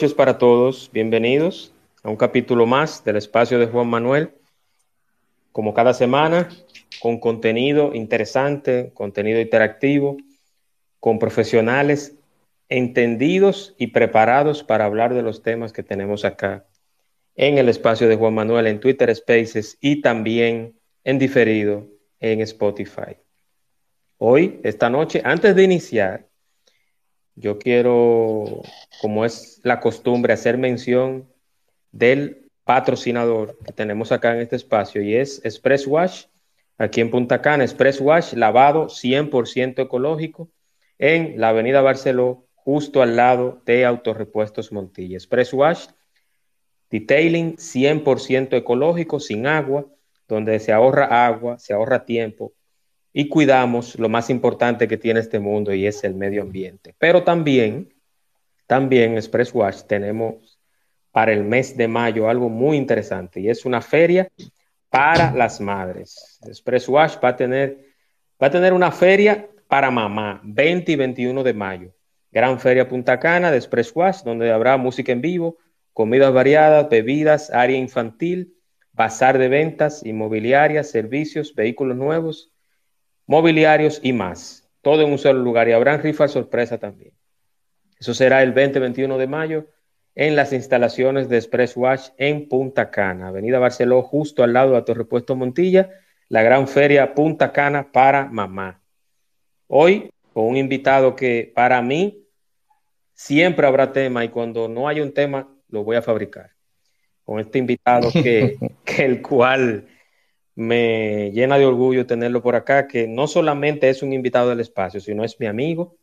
Noches para todos, bienvenidos a un capítulo más del espacio de Juan Manuel. Como cada semana, con contenido interesante, contenido interactivo, con profesionales entendidos y preparados para hablar de los temas que tenemos acá en el espacio de Juan Manuel, en Twitter Spaces y también en diferido en Spotify. Hoy, esta noche, antes de iniciar, yo quiero, como es la costumbre, hacer mención del patrocinador que tenemos acá en este espacio y es Express Wash, aquí en Punta Cana, Express Wash, lavado 100% ecológico en la avenida Barceló, justo al lado de Autorepuestos Montilla. Express Wash, detailing 100% ecológico, sin agua, donde se ahorra agua, se ahorra tiempo y cuidamos lo más importante que tiene este mundo y es el medio ambiente. Pero también, también Express Wash tenemos para el mes de mayo algo muy interesante y es una feria para las madres. Express Wash va a tener, va a tener una feria para mamá, 20 y 21 de mayo. Gran Feria Punta Cana de Express Wash, donde habrá música en vivo, comidas variadas, bebidas, área infantil, bazar de ventas, inmobiliarias, servicios, vehículos nuevos, mobiliarios y más. Todo en un solo lugar y habrán rifas sorpresa también. Eso será el 20-21 de mayo en las instalaciones de Express Wash en Punta Cana, Avenida Barceló, justo al lado de Torre Puesto Montilla, la gran feria Punta Cana para mamá. Hoy, con un invitado que para mí siempre habrá tema y cuando no hay un tema, lo voy a fabricar. Con este invitado que, que el cual me llena de orgullo tenerlo por acá, que no solamente es un invitado del espacio, sino es mi amigo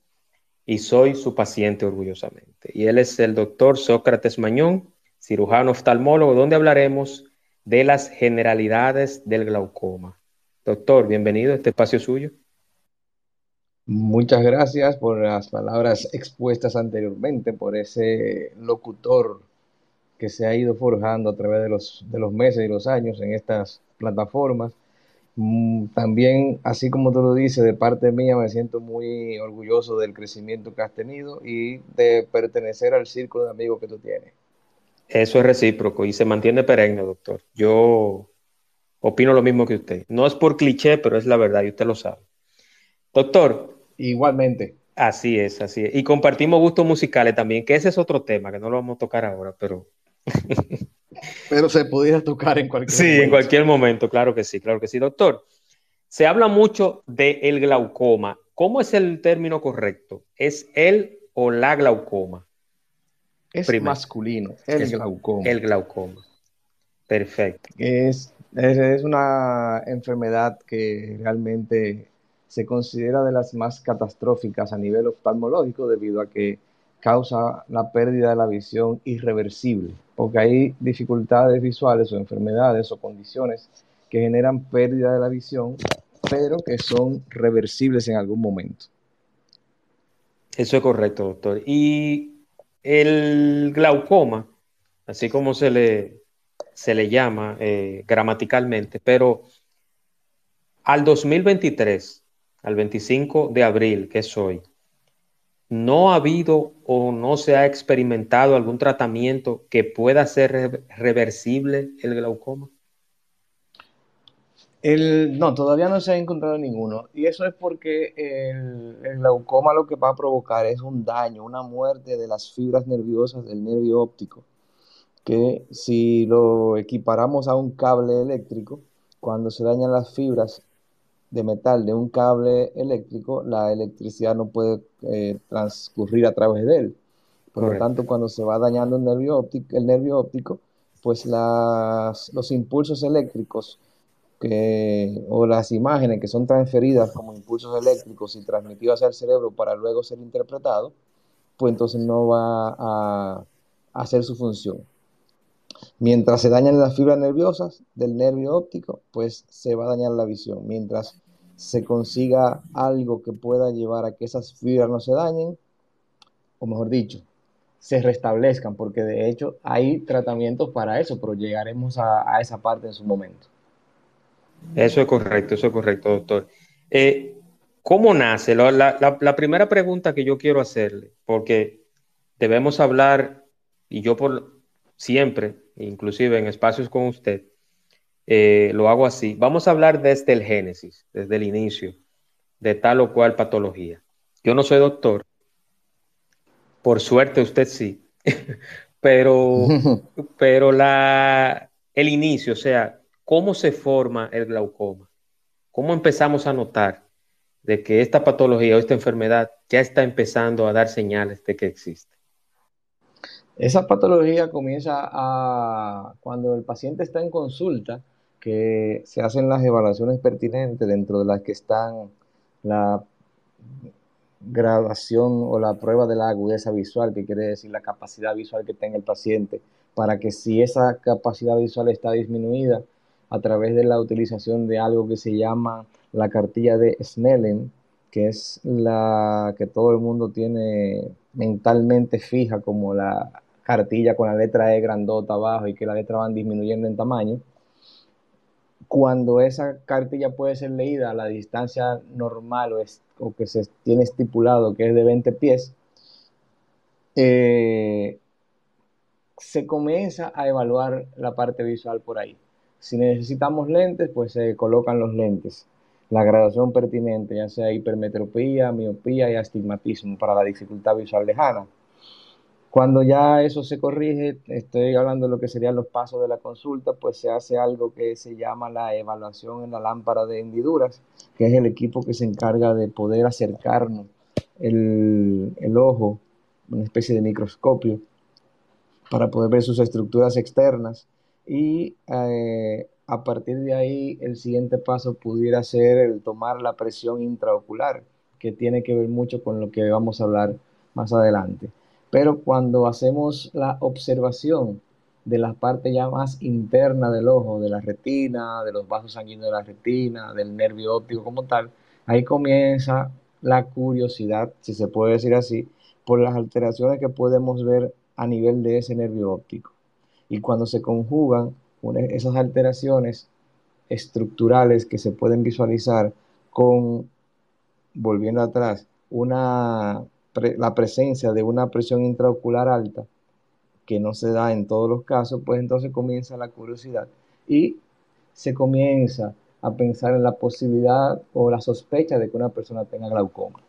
y soy su paciente orgullosamente. Y él es el doctor Sócrates Mañón, cirujano oftalmólogo, donde hablaremos de las generalidades del glaucoma. Doctor, bienvenido a este espacio suyo. Muchas gracias por las palabras expuestas anteriormente, por ese locutor que se ha ido forjando a través de los, de los meses y los años en estas plataformas. Mm, también, así como tú lo dices, de parte mía me siento muy orgulloso del crecimiento que has tenido y de pertenecer al círculo de amigos que tú tienes. Eso es recíproco y se mantiene perenne, doctor. Yo opino lo mismo que usted. No es por cliché, pero es la verdad y usted lo sabe. Doctor. Igualmente. Así es, así es. Y compartimos gustos musicales también, que ese es otro tema que no lo vamos a tocar ahora, pero Pero se pudiera tocar en cualquier sí, momento. Sí, en cualquier momento, claro que sí, claro que sí. Doctor, se habla mucho del el glaucoma. ¿Cómo es el término correcto? ¿Es el o la glaucoma? Es masculino, el glaucoma. El glaucoma. Perfecto. Es, es, es una enfermedad que realmente se considera de las más catastróficas a nivel oftalmológico debido a que causa la pérdida de la visión irreversible, porque hay dificultades visuales o enfermedades o condiciones que generan pérdida de la visión, pero que son reversibles en algún momento. Eso es correcto, doctor. Y el glaucoma, así como se le, se le llama eh, gramaticalmente, pero al 2023, al 25 de abril, que es hoy, no ha habido o no se ha experimentado algún tratamiento que pueda ser reversible el glaucoma? no, todavía no se ha encontrado ninguno. Y eso es porque el, el, glaucoma lo que va a provocar es un daño, una muerte de las fibras nerviosas del nervio óptico. Que si lo equiparamos a un cable eléctrico, cuando se dañan las fibras de metal de un cable eléctrico, la electricidad no puede eh, transcurrir a través de él. Por lo tanto, cuando se va dañando el nervio óptico, el nervio óptico pues las, los impulsos eléctricos que, o las imágenes que son transferidas como impulsos eléctricos y transmitidas al cerebro para luego ser interpretados, pues entonces no va a, hacer su función. Mientras se dañan las fibras nerviosas del nervio óptico, pues se va a dañar la visión. Mientras se consiga algo que pueda llevar a que esas fibras no se dañen, o mejor dicho, se restablezcan, porque de hecho hay tratamientos para eso, pero llegaremos a, esa parte en su momento. Eso es correcto, eso es correcto, doctor. Eh, ¿Cómo nace? La, primera pregunta que yo quiero hacerle, porque debemos hablar, y yo por siempre, inclusive en espacios con usted, eh, lo hago así. Vamos a hablar desde el génesis, desde el inicio, de tal o cual patología. Yo no soy doctor, por suerte usted sí, pero, pero la, el inicio, o sea, ¿cómo se forma el glaucoma? ¿Cómo empezamos a notar? de que esta patología o esta enfermedad ya está empezando a dar señales de que existe? Esa patología comienza a cuando el paciente está en consulta, que se hacen las evaluaciones pertinentes dentro de las que están la graduación o la prueba de la agudeza visual, que quiere decir la capacidad visual que tenga el paciente, para que si esa capacidad visual está disminuida a través de la utilización de algo que se llama la cartilla de Snellen, que es la que todo el mundo tiene mentalmente fija como la cartilla con la letra E grandota abajo y que la letra van disminuyendo en tamaño. Cuando esa cartilla puede ser leída a la distancia normal o, que se tiene estipulado que es de 20 pies, eh, se comienza a evaluar la parte visual por ahí. Si necesitamos lentes, pues se colocan los lentes la graduación pertinente, ya sea hipermetropía, miopía y astigmatismo para la dificultad visual lejana. Cuando ya eso se corrige, estoy hablando de lo que serían los pasos de la consulta, pues se hace algo que se llama la evaluación en la lámpara de hendiduras, que es el equipo que se encarga de poder acercarnos el, el ojo, una especie de microscopio, para poder ver sus estructuras externas y eh, a partir de ahí el siguiente paso pudiera ser el tomar la presión intraocular, que tiene que ver mucho con lo que vamos a hablar más adelante. Pero cuando hacemos la observación de la parte ya más interna del ojo, de la retina, de los vasos sanguíneos de la retina, del nervio óptico como tal, ahí comienza la curiosidad, si se puede decir así, por las alteraciones que podemos ver a nivel de ese nervio óptico. Y cuando se conjugan esas alteraciones estructurales que se pueden visualizar con, volviendo atrás, una, la presencia de una presión intraocular alta, que no se da en todos los casos, pues entonces comienza la curiosidad y se comienza a pensar en la posibilidad o la sospecha de que una persona tenga glaucoma.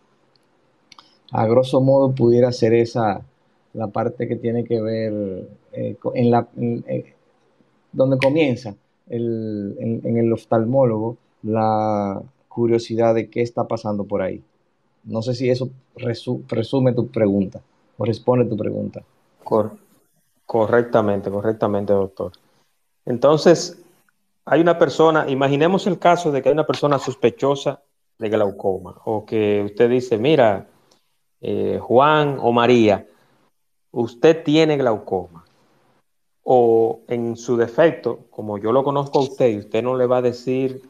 A grosso modo pudiera ser esa la parte que tiene que ver eh, en la, eh, donde comienza en, el oftalmólogo la curiosidad de qué está pasando por ahí. No sé si eso resume tu pregunta o responde tu pregunta. correctamente, correctamente, doctor. Entonces, hay una persona, imaginemos el caso de que hay una persona sospechosa de glaucoma o que usted dice, mira, eh, Juan o María, usted tiene glaucoma o en su defecto, como yo lo conozco a usted y usted no le va a decir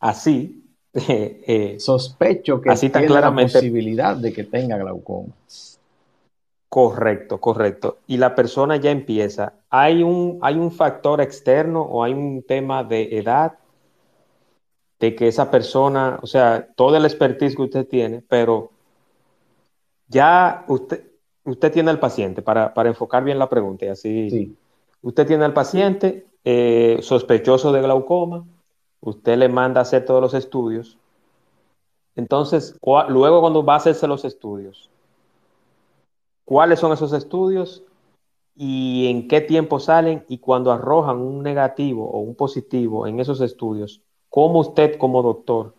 así, eh, sospecho que así tiene la posibilidad de que tenga glaucoma. Correcto, correcto. Y la persona ya empieza. ¿Hay un, ¿Hay un factor externo o hay un tema de edad? De que esa persona, o sea, todo el expertise que usted tiene, pero ya usted, usted tiene al paciente para, para enfocar bien la pregunta y así. Sí. Usted tiene al paciente eh, sospechoso de glaucoma, usted le manda a hacer todos los estudios. Entonces, luego cuando va a hacerse los estudios, ¿cuáles son esos estudios y en qué tiempo salen? Y cuando arrojan un negativo o un positivo en esos estudios, ¿cómo usted como doctor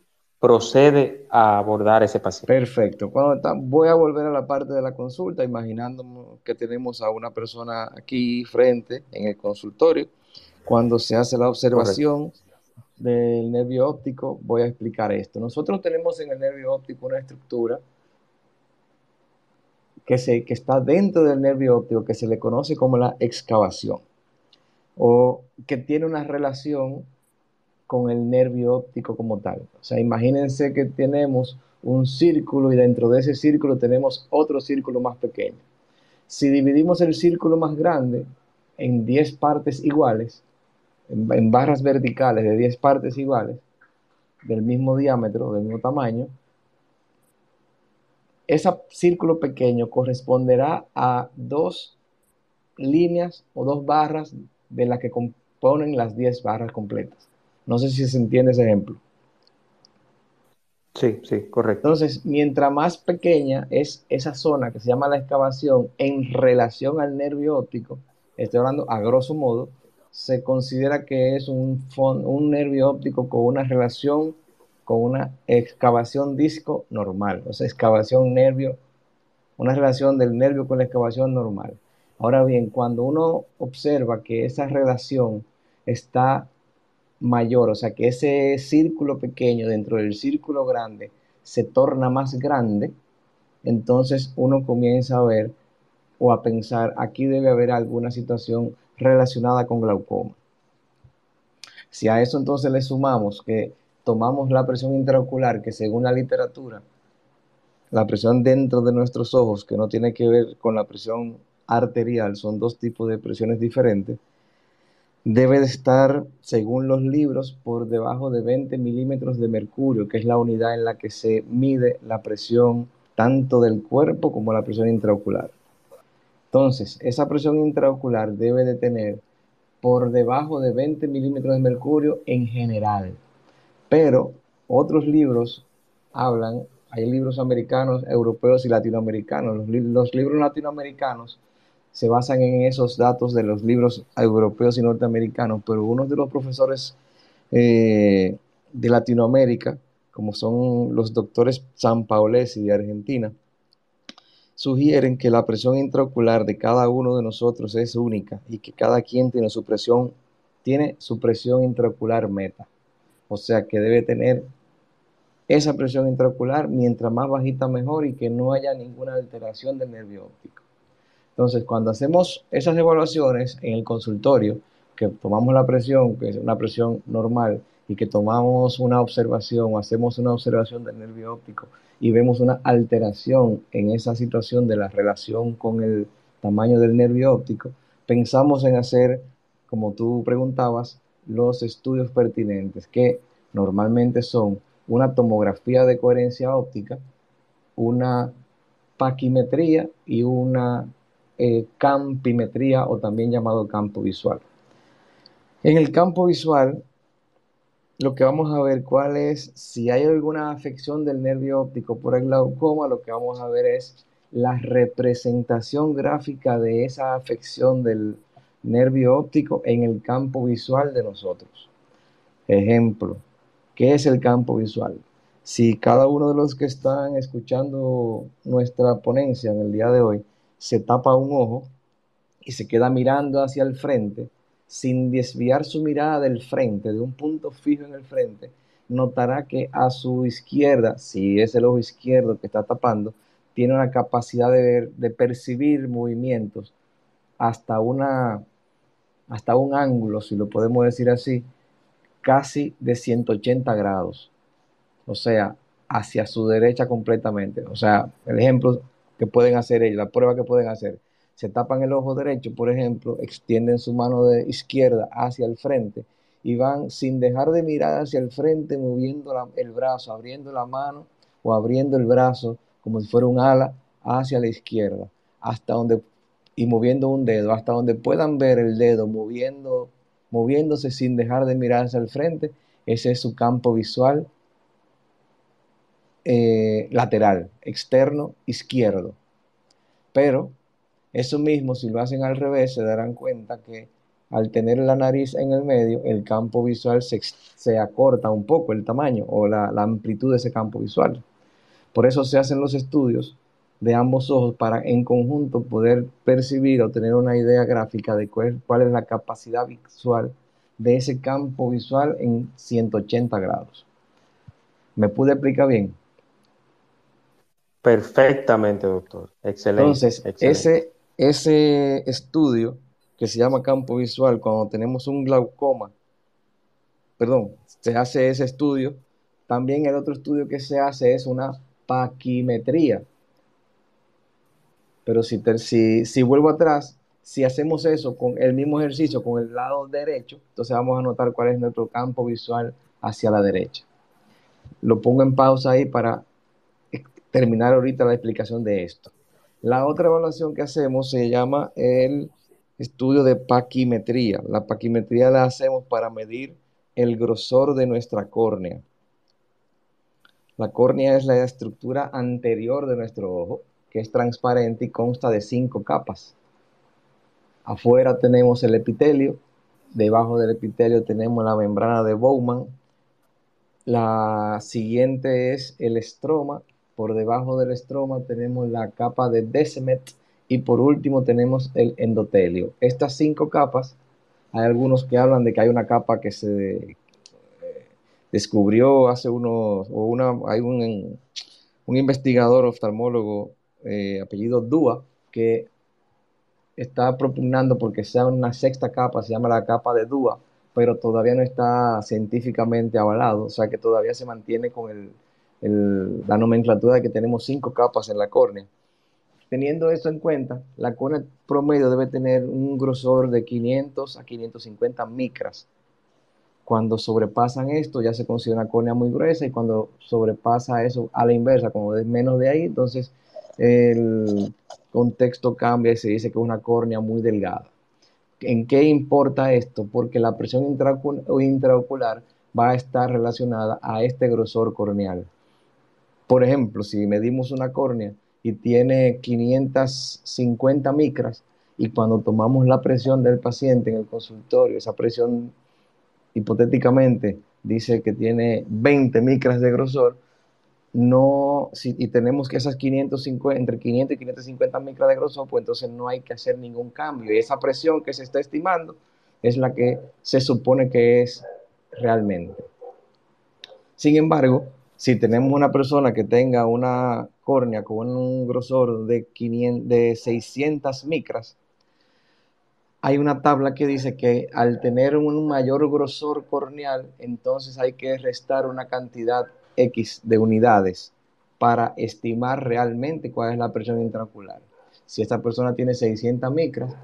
procede a abordar ese paciente. Perfecto. voy a volver a la parte de la consulta, imaginando que tenemos a una persona aquí frente en el consultorio. Cuando se hace la observación del nervio óptico, voy a explicar esto. Nosotros tenemos en el nervio óptico una estructura que, se, que está dentro del nervio óptico que se le conoce como la excavación o que tiene una relación con el nervio óptico como tal. O sea, imagínense que tenemos un círculo y dentro de ese círculo tenemos otro círculo más pequeño. Si dividimos el círculo más grande en 10 partes iguales, en, barras verticales de 10 partes iguales, del mismo diámetro, del mismo tamaño, ese círculo pequeño corresponderá a dos líneas o dos barras de las que componen las 10 barras completas. No sé si se entiende ese ejemplo. Sí, sí, correcto. Entonces, mientras más pequeña es esa zona que se llama la excavación en relación al nervio óptico, estoy hablando a grosso modo, se considera que es un, un nervio óptico con una relación con una excavación disco normal, o sea, excavación nervio, una relación del nervio con la excavación normal. Ahora bien, cuando uno observa que esa relación está mayor, o sea, que ese círculo pequeño dentro del círculo grande se torna más grande, entonces uno comienza a ver o a pensar, aquí debe haber alguna situación relacionada con glaucoma. Si a eso entonces le sumamos que tomamos la presión intraocular, que según la literatura, la presión dentro de nuestros ojos, que no tiene que ver con la presión arterial, son dos tipos de presiones diferentes, debe de estar, según los libros, por debajo de 20 milímetros de mercurio, que es la unidad en la que se mide la presión tanto del cuerpo como la presión intraocular. Entonces, esa presión intraocular debe de tener por debajo de 20 milímetros de mercurio en general. Pero otros libros hablan, hay libros americanos, europeos y latinoamericanos. Los, libros latinoamericanos se basan en esos datos de los libros europeos y norteamericanos, pero uno de los profesores eh, de Latinoamérica, como son los doctores San Paolesi de Argentina, sugieren que la presión intraocular de cada uno de nosotros es única y que cada quien tiene su presión, tiene su presión intraocular meta. O sea que debe tener esa presión intraocular mientras más bajita mejor y que no haya ninguna alteración del nervio óptico. Entonces, cuando hacemos esas evaluaciones en el consultorio, que tomamos la presión, que es una presión normal, y que tomamos una observación o hacemos una observación del nervio óptico y vemos una alteración en esa situación de la relación con el tamaño del nervio óptico, pensamos en hacer, como tú preguntabas, los estudios pertinentes, que normalmente son una tomografía de coherencia óptica, una paquimetría y una eh, campimetría o también llamado campo visual. En el campo visual, lo que vamos a ver cuál es, si hay alguna afección del nervio óptico por el glaucoma, lo que vamos a ver es la representación gráfica de esa afección del nervio óptico en el campo visual de nosotros. Ejemplo, ¿qué es el campo visual? Si cada uno de los que están escuchando nuestra ponencia en el día de hoy se tapa un ojo y se queda mirando hacia el frente, sin desviar su mirada del frente, de un punto fijo en el frente, notará que a su izquierda, si es el ojo izquierdo que está tapando, tiene una capacidad de, ver, de percibir movimientos hasta una hasta un ángulo, si lo podemos decir así, casi de 180 grados. O sea, hacia su derecha completamente. O sea, el ejemplo que pueden hacer ellos, la prueba que pueden hacer. Se tapan el ojo derecho, por ejemplo, extienden su mano de izquierda hacia el frente y van sin dejar de mirar hacia el frente, moviendo el brazo, abriendo la mano o abriendo el brazo como si fuera un ala hacia la izquierda, hasta donde y moviendo un dedo hasta donde puedan ver el dedo moviendo, moviéndose sin dejar de mirar hacia el frente. Ese es su campo visual eh, lateral, externo, izquierdo. Pero eso mismo, si lo hacen al revés, se darán cuenta que al tener la nariz en el medio, el campo visual se, acorta un poco el tamaño o la amplitud de ese campo visual. Por eso se hacen los estudios de ambos ojos para en conjunto poder percibir o tener una idea gráfica de cuál, es la capacidad visual de ese campo visual en 180 grados. ¿Me pude explicar bien? Perfectamente, doctor. Excelente. Entonces, Ese, ese estudio que se llama campo visual, cuando tenemos un glaucoma, perdón, se hace ese estudio. También el otro estudio que se hace es una paquimetría. Pero si, si, vuelvo atrás, si hacemos eso con el mismo ejercicio con el lado derecho, entonces vamos a notar cuál es nuestro campo visual hacia la derecha. Lo pongo en pausa ahí para terminar ahorita la explicación de esto. La otra evaluación que hacemos se llama el estudio de paquimetría. La paquimetría la hacemos para medir el grosor de nuestra córnea. La córnea es la estructura anterior de nuestro ojo, que es transparente y consta de cinco capas. Afuera tenemos el epitelio, debajo del epitelio tenemos la membrana de Bowman, la siguiente es el estroma, por debajo del estroma tenemos la capa de Descemet y por último tenemos el endotelio. Estas cinco capas hay algunos que hablan de que hay una capa que se eh, descubrió hace unos, o una, hay un, un investigador oftalmólogo eh, apellido Dua que está propugnando porque sea una sexta capa, se llama la capa de Dua, pero todavía no está científicamente avalado, o sea que todavía se mantiene con el, la nomenclatura de que tenemos cinco capas en la córnea. Teniendo esto en cuenta, la córnea promedio debe tener un grosor de 500 a 550 micras. Cuando sobrepasan esto ya se considera una córnea muy gruesa y cuando sobrepasa eso a la inversa, como es menos de ahí, entonces el contexto cambia y se dice que es una córnea muy delgada. ¿En qué importa esto? Porque la presión intraocular va a estar relacionada a este grosor corneal. Por ejemplo, si medimos una córnea y tiene 550 micras y cuando tomamos la presión del paciente en el consultorio, esa presión hipotéticamente dice que tiene 20 micras de grosor, no, y tenemos que esas 550, entre 500 y 550 micras de grosor, pues entonces no hay que hacer ningún cambio. Y esa presión que se está estimando es la que se supone que es realmente. Sin embargo, si tenemos una persona que tenga una córnea con un grosor de, 500, de 600 micras, hay una tabla que dice que al tener un mayor grosor corneal, entonces hay que restar una cantidad X de unidades para estimar realmente cuál es la presión intraocular. Si esta persona tiene 600 micras,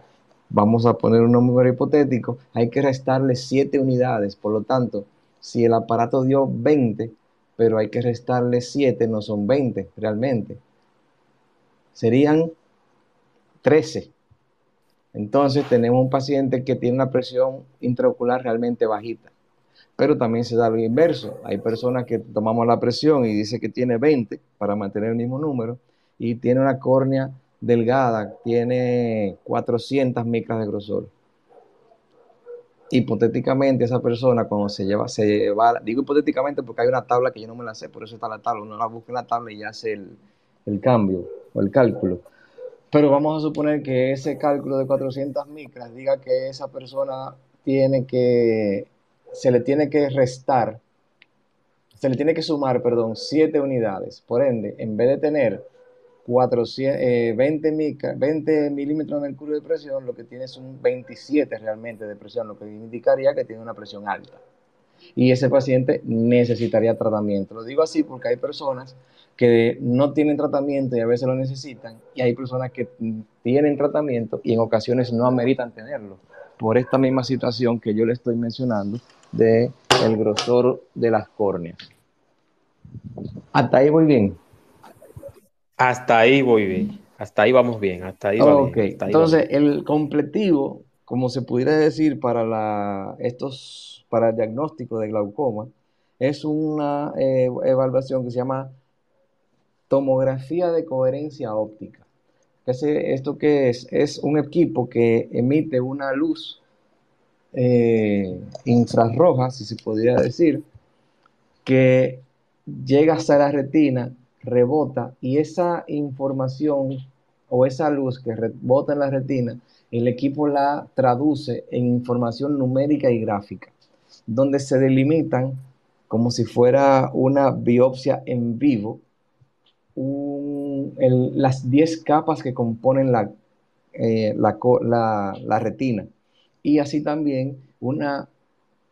vamos a poner un número hipotético, hay que restarle 7 unidades. Por lo tanto, si el aparato dio 20, pero hay que restarle 7, no son 20 realmente. Serían 13. Entonces tenemos un paciente que tiene una presión intraocular realmente bajita. Pero también se da lo inverso. Hay personas que tomamos la presión y dice que tiene 20 para mantener el mismo número y tiene una córnea delgada, tiene 400 micras de grosor hipotéticamente esa persona cuando se lleva, se lleva, digo hipotéticamente porque hay una tabla que yo no me la sé, por eso está la tabla, uno la busca en la tabla y hace el, el cambio o el cálculo. Pero vamos a suponer que ese cálculo de 400 micras diga que esa persona tiene que, se le tiene que restar, se le tiene que sumar, perdón, 7 unidades. Por ende, en vez de tener 400, 20, eh, 20 milímetros en el curvo de presión, lo que tiene es un 27 realmente de presión, lo que indicaría que tiene una presión alta. Y ese paciente necesitaría tratamiento. Lo digo así porque hay personas que no tienen tratamiento y a veces lo necesitan, y hay personas que tienen tratamiento y en ocasiones no ameritan tenerlo, por esta misma situación que yo le estoy mencionando de grosor de las córneas. Hasta ahí voy bien. Hasta ahí voy bien. Hasta ahí vamos bien. Hasta ahí bien. Entonces, el completivo, como se pudiera decir para la, estos, para el diagnóstico de glaucoma, es una eh, evaluación que se llama tomografía de coherencia óptica. ¿Esto qué es? Es un equipo que emite una luz eh, infrarroja, si se pudiera decir, que llega hasta la retina rebota y esa información o esa luz que rebota en la retina, el equipo la traduce en información numérica y gráfica, donde se delimitan como si fuera una biopsia en vivo, las 10 capas que componen la, eh, la, retina. Y así también una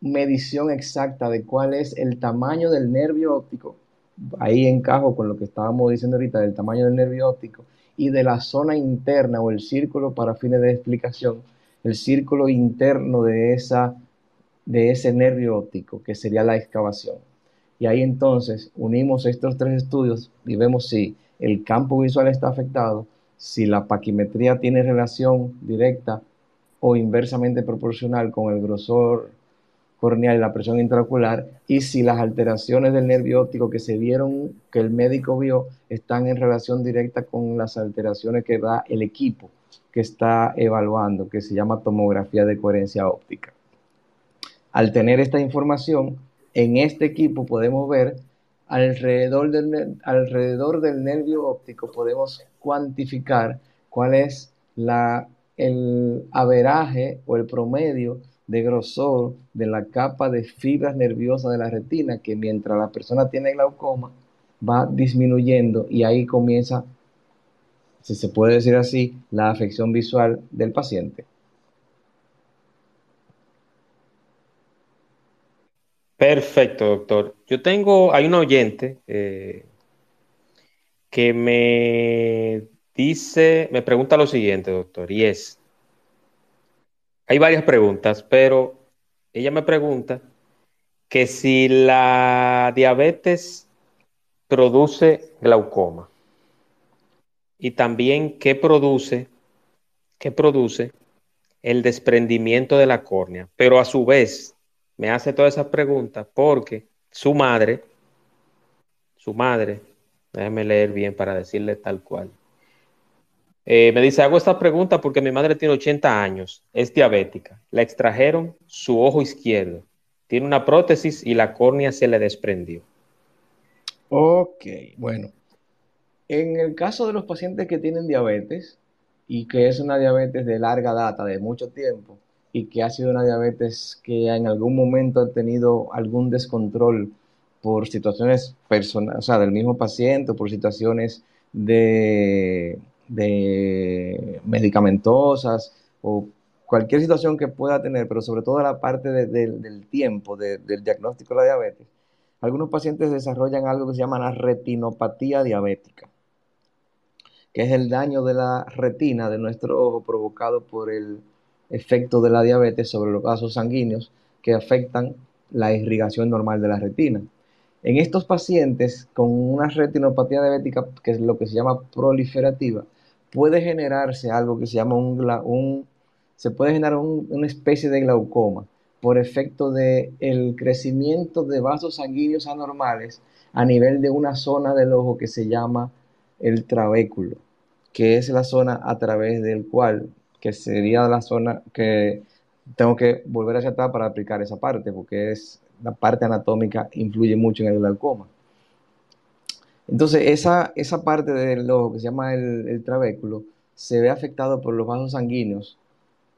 medición exacta de cuál es el tamaño del nervio óptico. Ahí encajo con lo que estábamos diciendo ahorita del tamaño del nervio óptico y de la zona interna o el círculo para fines de explicación, el círculo interno de, esa, de ese nervio óptico, que sería la excavación. Y ahí entonces unimos estos tres estudios y vemos si el campo visual está afectado, si la paquimetría tiene relación directa o inversamente proporcional con el grosor corneal y la presión intraocular, y si las alteraciones del nervio óptico que se vieron, que el médico vio, están en relación directa con las alteraciones que da el equipo que está evaluando, que se llama tomografía de coherencia óptica. Al tener esta información, en este equipo podemos ver alrededor del, alrededor del nervio óptico, podemos cuantificar cuál es la, el averaje o el promedio de grosor de la capa de fibras nerviosas de la retina, que mientras la persona tiene glaucoma va disminuyendo y ahí comienza, si se puede decir así, la afección visual del paciente. Perfecto, doctor. Yo tengo, hay un oyente eh, que me dice, me pregunta lo siguiente, doctor, y es, hay varias preguntas, pero ella me pregunta que si la diabetes produce glaucoma y también qué produce, qué produce el desprendimiento de la córnea, pero a su vez me hace todas esas preguntas porque su madre, su madre, déjeme leer bien para decirle tal cual. Eh, me dice, hago esta pregunta porque mi madre tiene 80 años, es diabética, la extrajeron su ojo izquierdo, tiene una prótesis y la córnea se le desprendió. Ok, bueno. En el caso de los pacientes que tienen diabetes y que es una diabetes de larga data, de mucho tiempo, y que ha sido una diabetes que en algún momento ha tenido algún descontrol por situaciones personales, o sea, del mismo paciente, por situaciones de, de medicamentosas o cualquier situación que pueda tener, pero sobre todo la parte del tiempo del diagnóstico de la diabetes, algunos pacientes desarrollan algo que se llama la retinopatía diabética, que es el daño de la retina de nuestro ojo provocado por el efecto de la diabetes sobre los vasos sanguíneos que afectan la irrigación normal de la retina. En estos pacientes con una retinopatía diabética, que es lo que se llama proliferativa, puede generarse algo que se llama un, se puede generar una especie de glaucoma por efecto del el crecimiento de vasos sanguíneos anormales a nivel de una zona del ojo que se llama el trabéculo, que es la zona a través del cual que sería la zona que tengo que volver hacia atrás para aplicar esa parte, porque es la parte anatómica influye mucho en el glaucoma. Entonces, esa, esa parte del ojo que se llama el, trabéculo se ve afectado por los vasos sanguíneos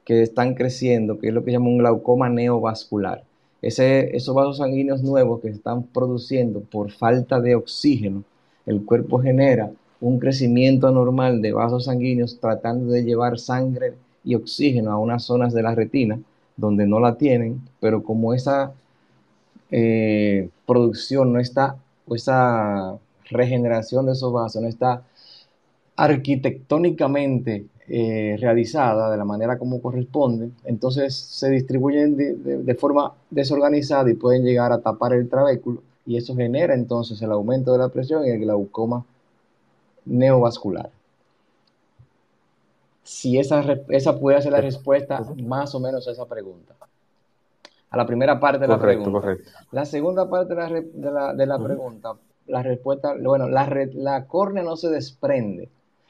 que están creciendo, que es lo que se llama un glaucoma neovascular. Esos vasos sanguíneos nuevos que se están produciendo por falta de oxígeno, el cuerpo genera un crecimiento anormal de vasos sanguíneos tratando de llevar sangre y oxígeno a unas zonas de la retina donde no la tienen, pero como esa eh, producción no está, o esa regeneración de esos vasos no está arquitectónicamente eh, realizada de la manera como corresponde, entonces se distribuyen de, forma desorganizada y pueden llegar a tapar el trabéculo y eso genera entonces el aumento de la presión y el glaucoma neovascular. Si esa, esa puede ser la respuesta más o menos a esa pregunta. A la primera parte de la pregunta. La segunda parte de la, de la, pregunta, la respuesta, bueno, la, la córnea no se desprende.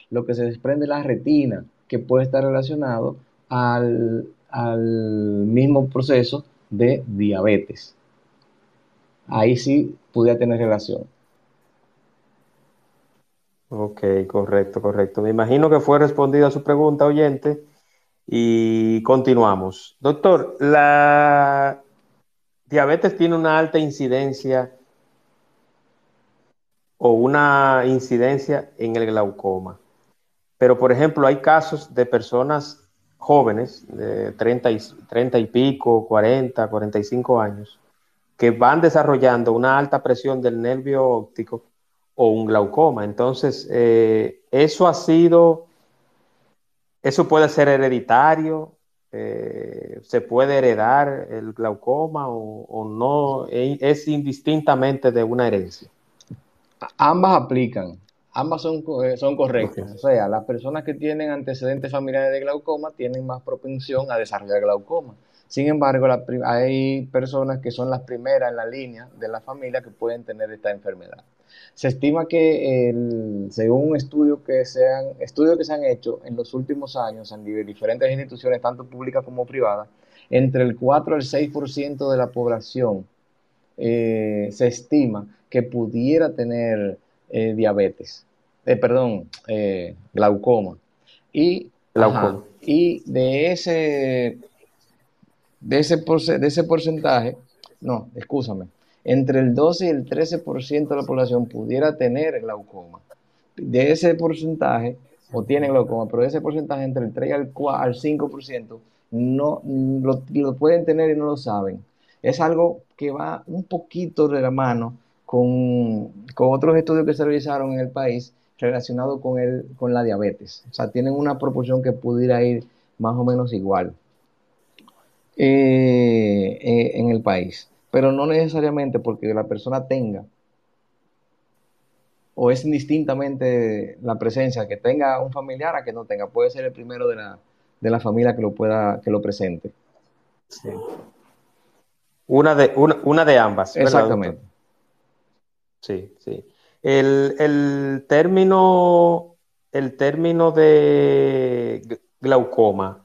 Lo que se desprende es la retina, que puede estar relacionado al, al mismo proceso de diabetes. Ahí sí pudiera tener relación. Ok, correcto, correcto. Me imagino que fue respondida su pregunta, oyente, y continuamos. Doctor, la diabetes tiene una alta incidencia o una incidencia en el glaucoma. Pero, por ejemplo, hay casos de personas jóvenes, de 30 y, 30 y pico, 40, 45 años, que van desarrollando una alta presión del nervio óptico o un glaucoma. Entonces, eh, eso ha sido, eso puede ser hereditario, eh, se puede heredar el glaucoma o, no, es indistintamente de una herencia. Ambas aplican, ambas son, eh, son correctas. O sea, las personas que tienen antecedentes familiares de glaucoma tienen más propensión a desarrollar glaucoma. Sin embargo, hay personas que son las primeras en la línea de la familia que pueden tener esta enfermedad. Se estima que, según un estudio que se han, estudios que se han hecho en los últimos años en diferentes instituciones, tanto públicas como privadas, entre el 4 al 6% de la población eh, se estima que pudiera tener eh, diabetes, eh, perdón, glaucoma. Y, y de ese, de ese, de ese porcentaje, no, escúchame, entre el 12 y el 13% de la población pudiera tener glaucoma. De ese porcentaje, o tiene glaucoma, pero ese porcentaje entre el 3 al, al 5% no lo, lo, pueden tener y no lo saben. Es algo que va un poquito de la mano con, con otros estudios que se realizaron en el país relacionados con, el, con la diabetes. O sea, tienen una proporción que pudiera ir más o menos igual eh, eh, en el país. Pero no necesariamente porque la persona tenga o es indistintamente la presencia, que tenga un familiar a que no tenga. Puede ser el primero de la, de la familia que lo pueda, que lo presente. Una de, una, de ambas. Exactamente. Sí, sí. El, término, el término de glaucoma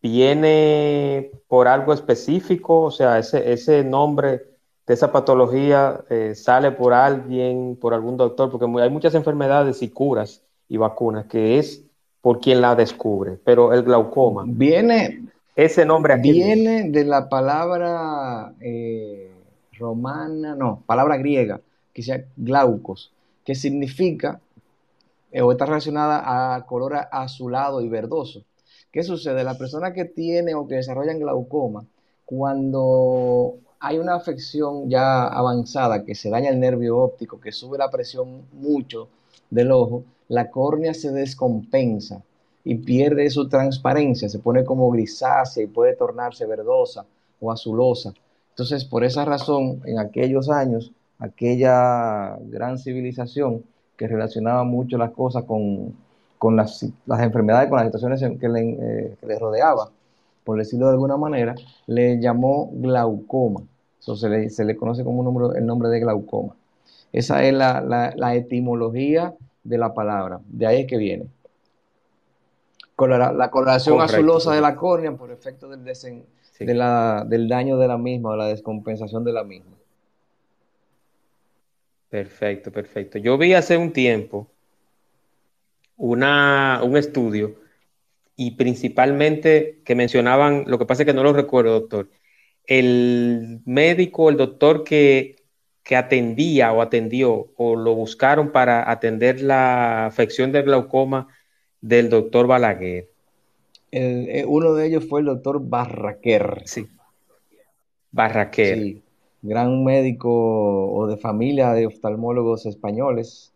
viene por algo específico, o sea, ese, ese nombre de esa patología eh, sale por alguien, por algún doctor, porque hay muchas enfermedades y curas y vacunas que es por quien la descubre, pero el glaucoma. Viene, ese nombre aquí. Viene de la palabra eh, romana, no, palabra griega, que sea glaucos, que significa eh, o está relacionada a color azulado y verdoso. ¿Qué sucede? La persona que tiene o que desarrolla glaucoma, cuando hay una afección ya avanzada que se daña el nervio óptico, que sube la presión mucho del ojo, la córnea se descompensa y pierde su transparencia, se pone como grisácea y puede tornarse verdosa o azulosa. Entonces, por esa razón, en aquellos años, aquella gran civilización que relacionaba mucho las cosas con, las, enfermedades, con las situaciones que le, eh, que le, rodeaba, por decirlo de alguna manera, le llamó glaucoma. Eso se le, se le conoce como un el nombre de glaucoma. Esa es la, la, etimología de la palabra. De ahí es que viene. La, coloración azulosa de la córnea por efecto del, de la, del daño de la misma o la descompensación de la misma. Perfecto, perfecto. Yo vi hace un tiempo una, un estudio y principalmente que mencionaban, lo que pasa es que no lo recuerdo, doctor, el médico, el doctor que, que atendía o atendió o lo buscaron para atender la afección del glaucoma del doctor Balaguer. Eh, uno de ellos fue el doctor Barraquer. Sí. Barraquer. Sí gran médico o de familia de oftalmólogos españoles,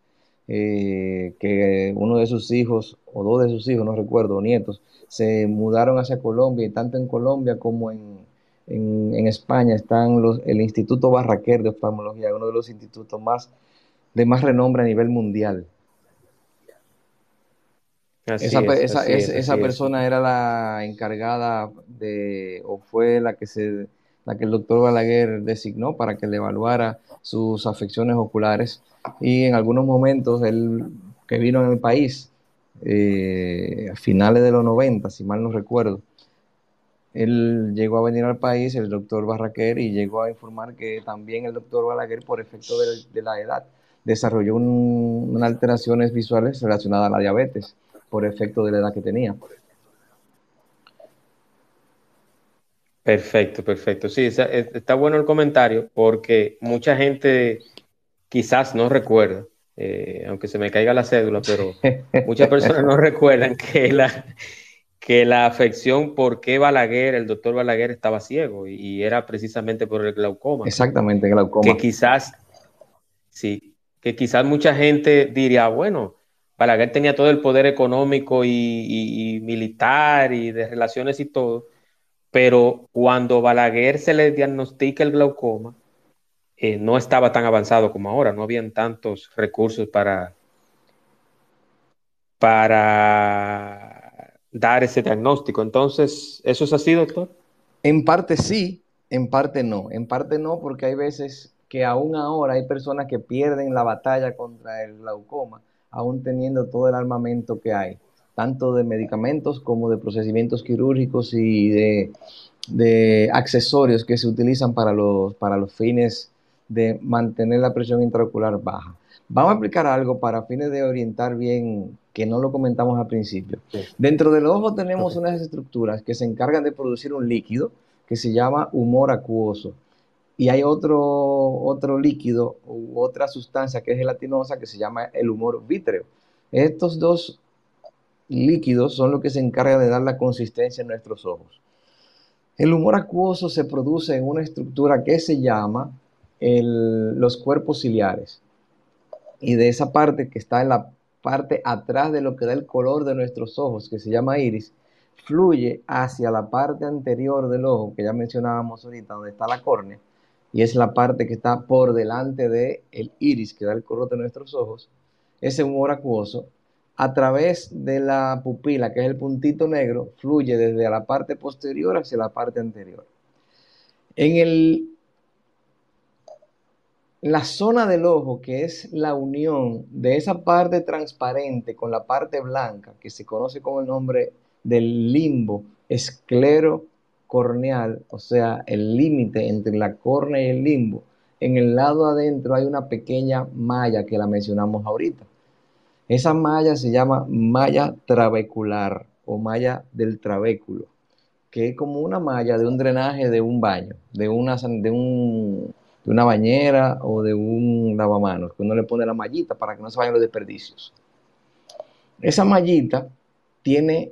eh, que uno de sus hijos, o dos de sus hijos, no recuerdo, nietos, se mudaron hacia Colombia y tanto en Colombia como en, España están los, el Instituto Barraquer de Oftalmología, uno de los institutos más de más renombre a nivel mundial. esa, esa persona era la encargada de, o fue la que se la que el doctor Balaguer designó para que le evaluara sus afecciones oculares. Y en algunos momentos, él que vino en el país, eh, a finales de los 90, si mal no recuerdo, él llegó a venir al país, el doctor Barraquer, y llegó a informar que también el doctor Balaguer, por efecto de, la edad, desarrolló unas alteraciones visuales relacionadas a la diabetes, por efecto de la edad que tenía. Perfecto, perfecto. Sí, está bueno el comentario porque mucha gente quizás no recuerda eh, aunque se me caiga la cédula, pero muchas personas no recuerdan que la, que la afección, por qué Balaguer, el doctor Balaguer estaba ciego y, era precisamente por el glaucoma. Exactamente, glaucoma. Que quizás, sí, que quizás mucha gente diría, bueno, Balaguer tenía todo el poder económico y, militar y de relaciones y todo, pero cuando Balaguer se le diagnostica el glaucoma, eh, no estaba tan avanzado como ahora, no habían tantos recursos para, para dar ese diagnóstico. Entonces, ¿eso es así, doctor? En parte sí, en parte no. En parte no, porque hay veces que aún ahora hay personas que pierden la batalla contra el glaucoma, aún teniendo todo el armamento que hay, tanto de medicamentos como de procedimientos quirúrgicos y de, de accesorios que se utilizan para los, para los fines de mantener la presión intraocular baja. Vamos a explicar algo para fines de orientar bien, que no lo comentamos al principio. Dentro del ojo tenemos unas estructuras que se encargan de producir un líquido que se llama humor acuoso. Y hay otro, otro líquido u otra sustancia que es gelatinosa que se llama el humor vítreo. Estos dos líquidos son los que se encargan de dar la consistencia en nuestros ojos. El humor acuoso se produce en una estructura que se llama los cuerpos ciliares. Y de esa parte que está en la parte atrás de lo que da el color de nuestros ojos, que se llama iris, fluye hacia la parte anterior del ojo, que ya mencionábamos ahorita, donde está la córnea, y es la parte que está por delante del el iris, que da el color de nuestros ojos, ese humor acuoso, a través de la pupila, que es el puntito negro, fluye desde la parte posterior hacia la parte anterior. En el la zona del ojo, que es la unión de esa parte transparente con la parte blanca, que se conoce con el nombre del limbo esclerocorneal, o sea, el límite entre la córnea y el limbo, en el lado adentro hay una pequeña malla que la mencionamos ahorita. Esa malla se llama malla trabecular o malla del trabéculo, que es como una malla de un drenaje de un baño, de, una, de de una bañera o de un lavamanos, que uno le pone la mallita para que no se vayan los desperdicios. Esa mallita tiene,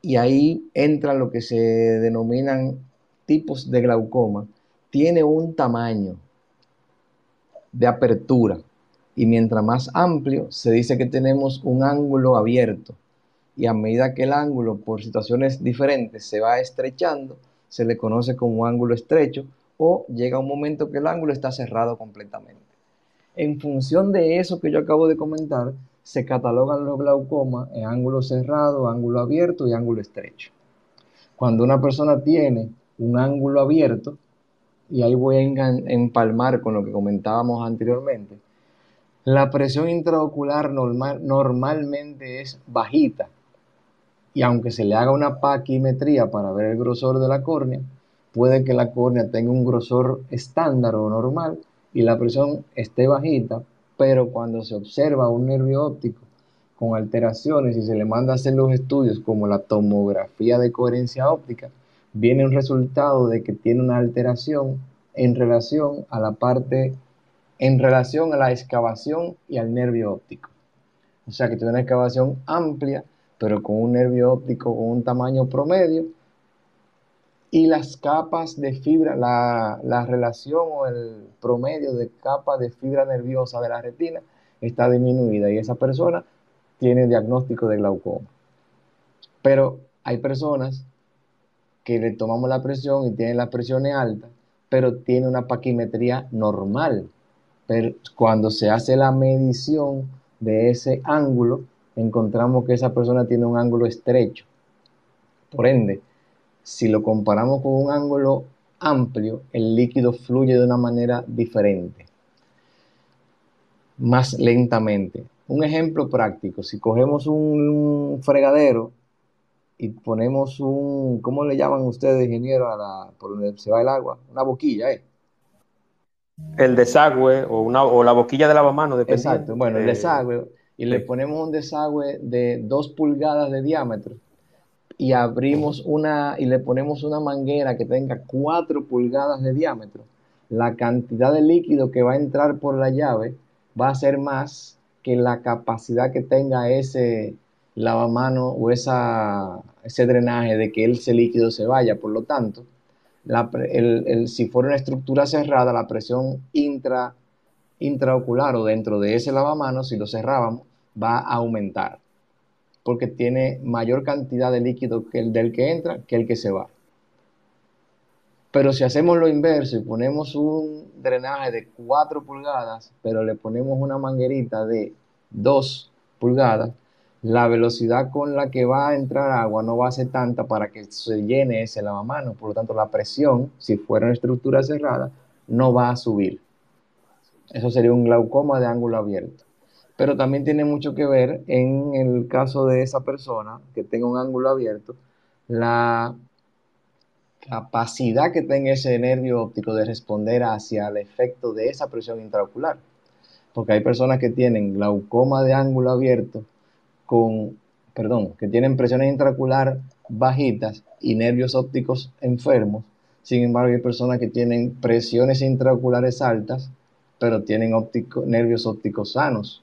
y ahí entra lo que se denominan tipos de glaucoma, tiene un tamaño de apertura y mientras más amplio se dice que tenemos un ángulo abierto y a medida que el ángulo por situaciones diferentes se va estrechando, se le conoce como ángulo estrecho o llega un momento que el ángulo está cerrado completamente. En función de eso que yo acabo de comentar, se catalogan los glaucomas en ángulo cerrado, ángulo abierto y ángulo estrecho. Cuando una persona tiene un ángulo abierto, y ahí voy a empalmar con lo que comentábamos anteriormente, la presión intraocular normal, normalmente es bajita. Y aunque se le haga una paquimetría para ver el grosor de la córnea, puede que la córnea tenga un grosor estándar o normal y la presión esté bajita, pero cuando se observa un nervio óptico con alteraciones y se le manda a hacer los estudios como la tomografía de coherencia óptica, viene un resultado de que tiene una alteración en relación a la parte, en relación a la excavación y al nervio óptico. O sea que tiene una excavación amplia, pero con un nervio óptico con un tamaño promedio y las capas de fibra, la, relación o el promedio de capa de fibra nerviosa de la retina está disminuida y esa persona tiene diagnóstico de glaucoma. Pero hay personas que le tomamos la presión y tienen las presiones altas, pero tiene una paquimetría normal. Pero cuando se hace la medición de ese ángulo, encontramos que esa persona tiene un ángulo estrecho. Por ende, si lo comparamos con un ángulo amplio, el líquido fluye de una manera diferente, más lentamente. Un ejemplo práctico, si cogemos un fregadero y ponemos un, ¿cómo le llaman ustedes, ingeniero, la, por donde se va el agua? Una boquilla, ¿eh? El desagüe o, una, o la boquilla de lavamanos, dependiendo. Exacto, bueno, el desagüe, y le ponemos un desagüe de dos pulgadas de diámetro y abrimos una y le ponemos una manguera que tenga 4 pulgadas de diámetro, la cantidad de líquido que va a entrar por la llave va a ser más que la capacidad que tenga ese lavamano o esa, ese drenaje de que ese líquido se vaya. Por lo tanto, si fuera una estructura cerrada, la presión intra, intraocular o dentro de ese lavamanos, si lo cerrábamos, va a aumentar porque tiene mayor cantidad de líquido que el del que entra que el que se va. Pero si hacemos lo inverso y ponemos un drenaje de 4 pulgadas, pero le ponemos una manguerita de 2 pulgadas, la velocidad con la que va a entrar agua no va a ser tanta para que se llene ese lavamanos. Por lo tanto, la presión, si fuera una estructura cerrada, no va a subir. Eso sería un glaucoma de ángulo abierto pero también tiene mucho que ver en el caso de esa persona que tenga un ángulo abierto, la capacidad que tenga ese nervio óptico de responder hacia el efecto de esa presión intraocular. Porque hay personas que tienen glaucoma de ángulo abierto con, perdón, que tienen presiones intraocular bajitas y nervios ópticos enfermos. Sin embargo, hay personas que tienen presiones intraoculares altas, pero tienen nervios ópticos sanos.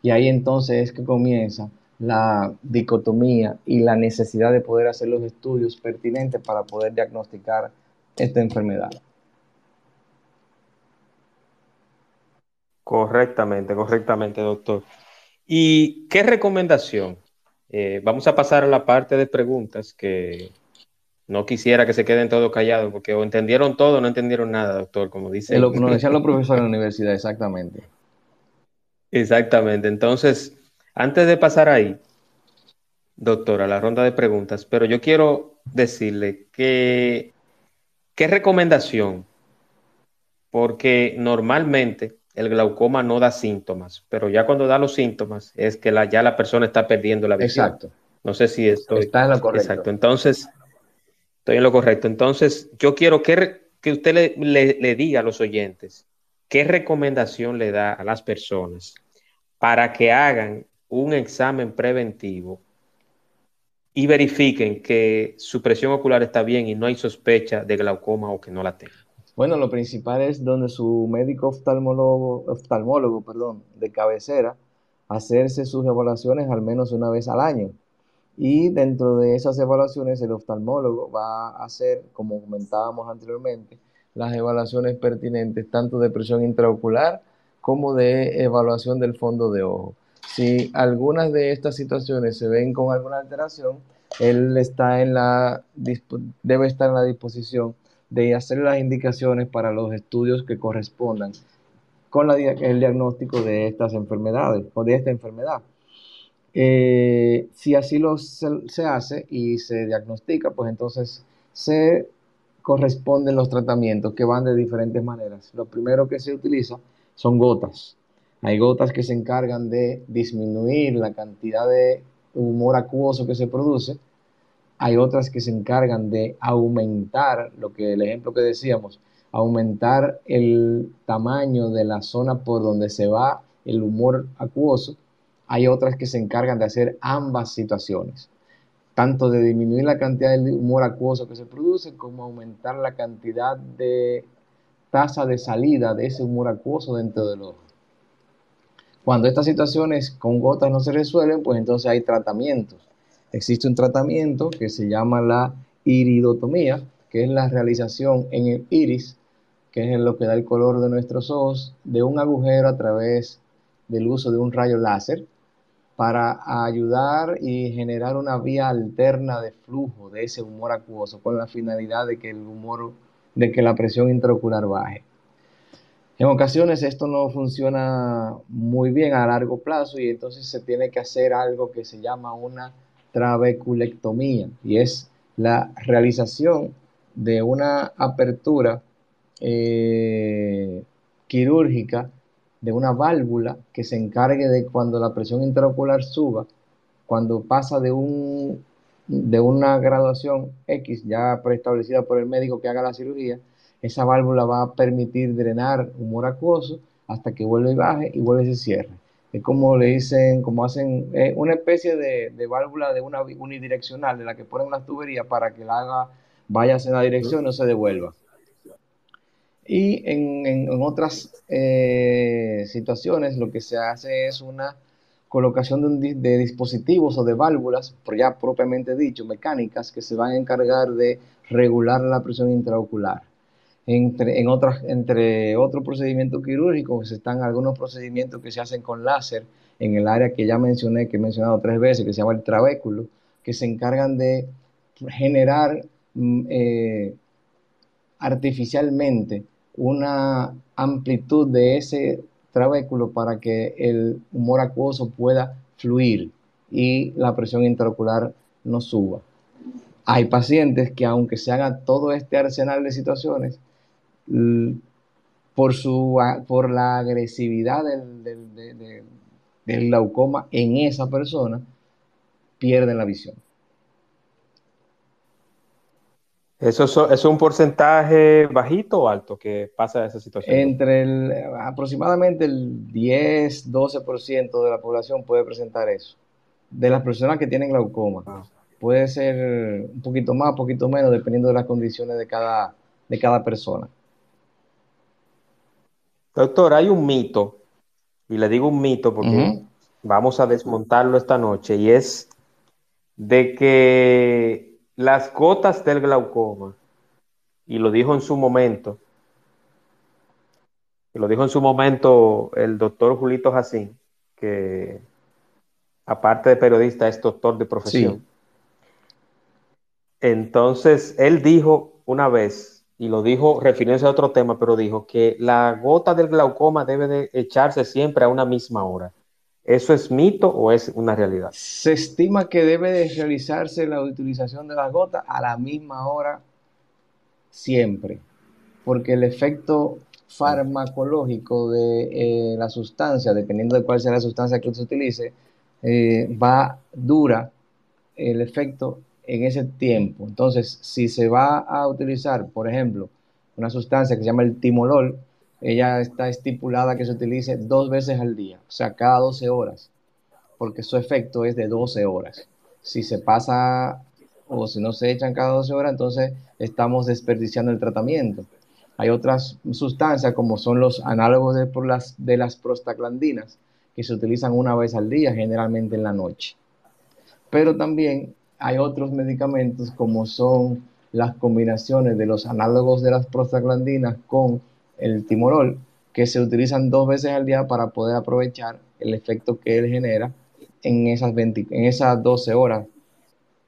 Y ahí entonces es que comienza la dicotomía y la necesidad de poder hacer los estudios pertinentes para poder diagnosticar esta enfermedad. Correctamente, correctamente, doctor. ¿Y qué recomendación? Eh, vamos a pasar a la parte de preguntas que no quisiera que se queden todos callados, porque o entendieron todo o no entendieron nada, doctor, como dice. Lo, nos decían los profesores en la universidad, exactamente. Exactamente. Entonces, antes de pasar ahí, doctora, la ronda de preguntas, pero yo quiero decirle que, ¿qué recomendación? Porque normalmente el glaucoma no da síntomas, pero ya cuando da los síntomas es que la, ya la persona está perdiendo la visión. Exacto. No sé si esto está en lo correcto. Exacto. Entonces, estoy en lo correcto. Entonces, yo quiero que, que usted le, le diga a los oyentes ¿qué recomendación le da a las personas para que hagan un examen preventivo y verifiquen que su presión ocular está bien y no hay sospecha de glaucoma o que no la tenga? Bueno, lo principal es donde su médico oftalmólogo, oftalmólogo perdón, de cabecera hacerse sus evaluaciones al menos una vez al año. Y dentro de esas evaluaciones el oftalmólogo va a hacer, como comentábamos anteriormente, las evaluaciones pertinentes tanto de presión intraocular como de evaluación del fondo de ojo. Si algunas de estas situaciones se ven con alguna alteración, él está en la, debe estar en la disposición de hacer las indicaciones para los estudios que correspondan con el diagnóstico de estas enfermedades o de esta enfermedad. Eh, si así lo se, hace y se diagnostica, pues entonces se corresponden los tratamientos que van de diferentes maneras. Lo primero que se utiliza son gotas. Hay gotas que se encargan de disminuir la cantidad de humor acuoso que se produce. Hay otras que se encargan de aumentar, lo que el ejemplo que decíamos, aumentar el tamaño de la zona por donde se va el humor acuoso. Hay otras que se encargan de hacer ambas situaciones tanto de disminuir la cantidad de humor acuoso que se produce como aumentar la cantidad de tasa de salida de ese humor acuoso dentro del ojo. Cuando estas situaciones con gotas no se resuelven, pues entonces hay tratamientos. Existe un tratamiento que se llama la iridotomía, que es la realización en el iris, que es lo que da el color de nuestros ojos, de un agujero a través del uso de un rayo láser para ayudar y generar una vía alterna de flujo de ese humor acuoso con la finalidad de que el humor, de que la presión intraocular baje. En ocasiones esto no funciona muy bien a largo plazo y entonces se tiene que hacer algo que se llama una trabeculectomía y es la realización de una apertura eh, quirúrgica de una válvula que se encargue de cuando la presión intraocular suba, cuando pasa de, un, de una graduación X ya preestablecida por el médico que haga la cirugía, esa válvula va a permitir drenar humor acuoso hasta que vuelva y baje y vuelve y se cierre. Es como le dicen, como hacen una especie de, válvula de una unidireccional de la que ponen las tuberías para que la haga vaya en la dirección y no se devuelva. Y en, otras eh, situaciones lo que se hace es una colocación de, dispositivos o de válvulas, ya propiamente dicho, mecánicas, que se van a encargar de regular la presión intraocular. Entre, en otras, entre otros procedimientos quirúrgicos están algunos procedimientos que se hacen con láser en el área que ya mencioné, que he mencionado tres veces, que se llama el trabéculo, que se encargan de generar mm, eh, artificialmente una amplitud de ese trabéculo para que el humor acuoso pueda fluir y la presión intraocular no suba. Hay pacientes que aunque se haga todo este arsenal de situaciones, por, su, por la agresividad del, glaucoma en esa persona, pierden la visión. ¿Eso es un porcentaje bajito o alto que pasa esa situación? Entre el, aproximadamente el 10, 12% de la población puede presentar eso. De las personas que tienen glaucoma. Ah. Puede ser un poquito más, un poquito menos, dependiendo de las condiciones de cada, de cada persona. Doctor, hay un mito, y le digo un mito porque vamos a desmontarlo esta noche, y es de que las gotas del glaucoma, y lo dijo en su momento, y lo dijo en su momento el doctor Julito Jacín, que aparte de periodista es doctor de profesión. Entonces, él dijo una vez, y lo dijo refiriéndose a otro tema, pero dijo que la gota del glaucoma debe de echarse siempre a una misma hora. ¿Eso es mito o es una realidad? Se estima que debe de realizarse la utilización de la gota a la misma hora siempre, porque el efecto farmacológico de eh, la sustancia, dependiendo de cuál sea la sustancia que se utilice, eh, va dura el efecto en ese tiempo. Entonces, si se va a utilizar, por ejemplo, una sustancia que se llama el timolol, ella está estipulada que se utilice dos veces al día, o sea, cada 12 horas, porque su efecto es de 12 horas. Si se pasa o si no se echan cada 12 horas, entonces estamos desperdiciando el tratamiento. Hay otras sustancias como son los análogos de, las, de las prostaglandinas que se utilizan una vez al día, generalmente en la noche. Pero también hay otros medicamentos como son las combinaciones de los análogos de las prostaglandinas con el timolol, que se utilizan dos veces al día para poder aprovechar el efecto que él genera en esas, en esas 12 horas,